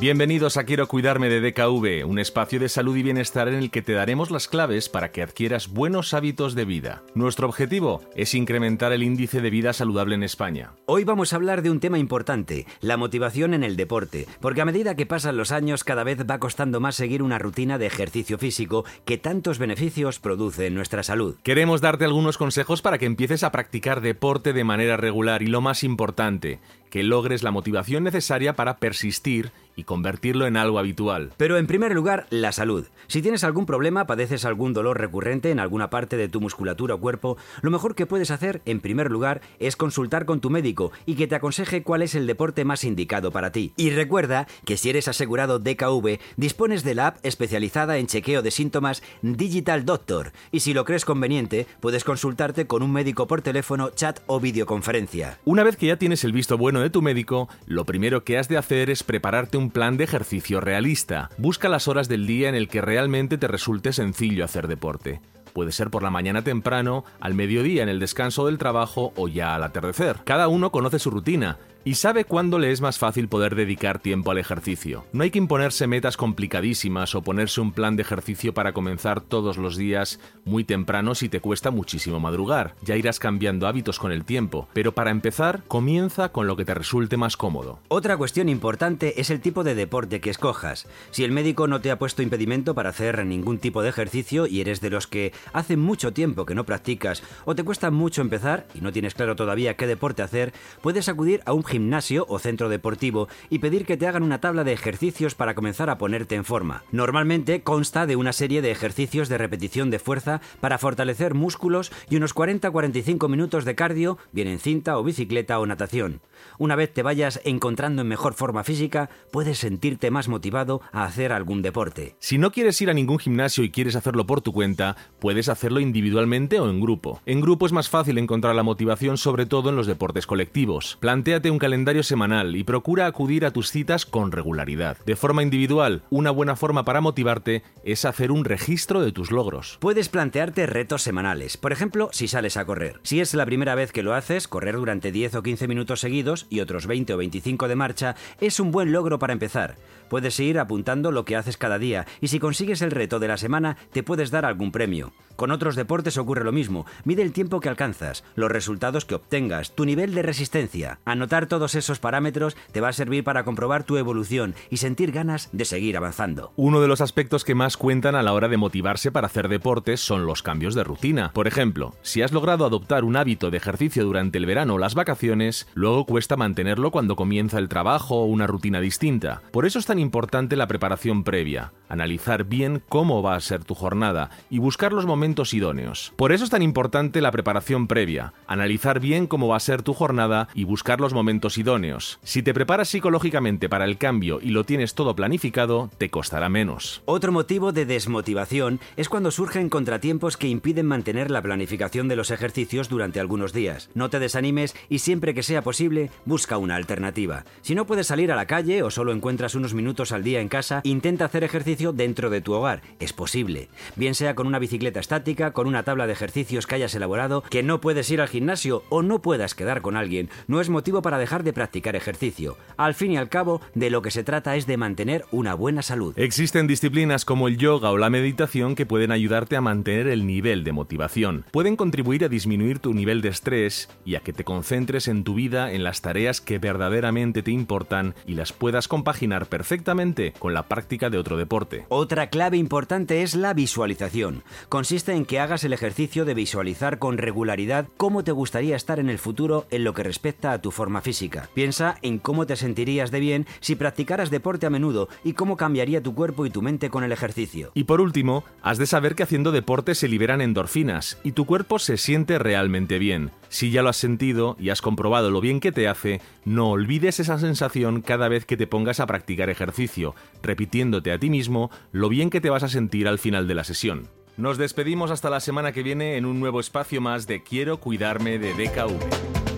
Bienvenidos a Quiero Cuidarme de DKV, un espacio de salud y bienestar en el que te daremos las claves para que adquieras buenos hábitos de vida. Nuestro objetivo es incrementar el índice de vida saludable en España. Hoy vamos a hablar de un tema importante, la motivación en el deporte, porque a medida que pasan los años cada vez va costando más seguir una rutina de ejercicio físico que tantos beneficios produce en nuestra salud. Queremos darte algunos consejos para que empieces a practicar deporte de manera regular y lo más importante, que logres la motivación necesaria para persistir y convertirlo en algo habitual. Pero en primer lugar, la salud. Si tienes algún problema, padeces algún dolor recurrente en alguna parte de tu musculatura o cuerpo, lo mejor que puedes hacer, en primer lugar, es consultar con tu médico y que te aconseje cuál es el deporte más indicado para ti. Y recuerda que si eres asegurado DKV, dispones de la app especializada en chequeo de síntomas Digital Doctor. Y si lo crees conveniente, puedes consultarte con un médico por teléfono, chat o videoconferencia. Una vez que ya tienes el visto bueno de tu médico, lo primero que has de hacer es prepararte un plan de ejercicio realista. Busca las horas del día en el que realmente te resulte sencillo hacer deporte. Puede ser por la mañana temprano, al mediodía en el descanso del trabajo o ya al atardecer. Cada uno conoce su rutina y sabe cuándo le es más fácil poder dedicar tiempo al ejercicio. No hay que imponerse metas complicadísimas o ponerse un plan de ejercicio para comenzar todos los días muy temprano si te cuesta muchísimo madrugar. Ya irás cambiando hábitos con el tiempo, pero para empezar, comienza con lo que te resulte más cómodo. Otra cuestión importante es el tipo de deporte que escojas. Si el médico no te ha puesto impedimento para hacer ningún tipo de ejercicio y eres de los que hace mucho tiempo que no practicas o te cuesta mucho empezar y no tienes claro todavía qué deporte hacer, puedes acudir a un gimnasio o centro deportivo y pedir que te hagan una tabla de ejercicios para comenzar a ponerte en forma. Normalmente consta de una serie de ejercicios de repetición de fuerza para fortalecer músculos y unos 40-45 minutos de cardio, bien en cinta o bicicleta o natación. Una vez te vayas encontrando en mejor forma física, puedes sentirte más motivado a hacer algún deporte. Si no quieres ir a ningún gimnasio y quieres hacerlo por tu cuenta, puedes hacerlo individualmente o en grupo. En grupo es más fácil encontrar la motivación sobre todo en los deportes colectivos. Plantéate un calendario semanal y procura acudir a tus citas con regularidad. De forma individual, una buena forma para motivarte es hacer un registro de tus logros. Puedes plantearte retos semanales, por ejemplo, si sales a correr. Si es la primera vez que lo haces, correr durante 10 o 15 minutos seguidos y otros 20 o 25 de marcha es un buen logro para empezar. Puedes ir apuntando lo que haces cada día y si consigues el reto de la semana te puedes dar algún premio. Con otros deportes ocurre lo mismo. Mide el tiempo que alcanzas, los resultados que obtengas, tu nivel de resistencia. Anotar todos esos parámetros te va a servir para comprobar tu evolución y sentir ganas de seguir avanzando. Uno de los aspectos que más cuentan a la hora de motivarse para hacer deportes son los cambios de rutina. Por ejemplo, si has logrado adoptar un hábito de ejercicio durante el verano o las vacaciones, luego cuesta mantenerlo cuando comienza el trabajo o una rutina distinta. Por eso es tan importante la preparación previa, analizar bien cómo va a ser tu jornada y buscar los momentos idóneos. Por eso es tan importante la preparación previa, analizar bien cómo va a ser tu jornada y buscar los momentos idóneos. Si te preparas psicológicamente para el cambio y lo tienes todo planificado, te costará menos. Otro motivo de desmotivación es cuando surgen contratiempos que impiden mantener la planificación de los ejercicios durante algunos días. No te desanimes y siempre que sea posible, busca una alternativa. Si no puedes salir a la calle o solo encuentras unos minutos al día en casa, intenta hacer ejercicio dentro de tu hogar. Es posible. Bien sea con una bicicleta estática, con una tabla de ejercicios que hayas elaborado, que no puedes ir al gimnasio o no puedas quedar con alguien, no es motivo para dejar de practicar ejercicio. Al fin y al cabo, de lo que se trata es de mantener una buena salud. Existen disciplinas como el yoga o la meditación que pueden ayudarte a mantener el nivel de motivación. Pueden contribuir a disminuir tu nivel de estrés y a que te concentres en tu vida en las tareas que verdaderamente te importan y las puedas compaginar perfectamente con la práctica de otro deporte. Otra clave importante es la visualización. Consiste en que hagas el ejercicio de visualizar con regularidad cómo te gustaría estar en el futuro en lo que respecta a tu forma física. Piensa en cómo te sentirías de bien si practicaras deporte a menudo y cómo cambiaría tu cuerpo y tu mente con el ejercicio. Y por último, has de saber que haciendo deporte se liberan endorfinas y tu cuerpo se siente realmente bien. Si ya lo has sentido y has comprobado lo bien que te hace, no olvides esa sensación cada vez que te pongas a practicar ejercicio, repitiéndote a ti mismo lo bien que te vas a sentir al final de la sesión. Nos despedimos hasta la semana que viene en un nuevo espacio más de Quiero cuidarme de DKV.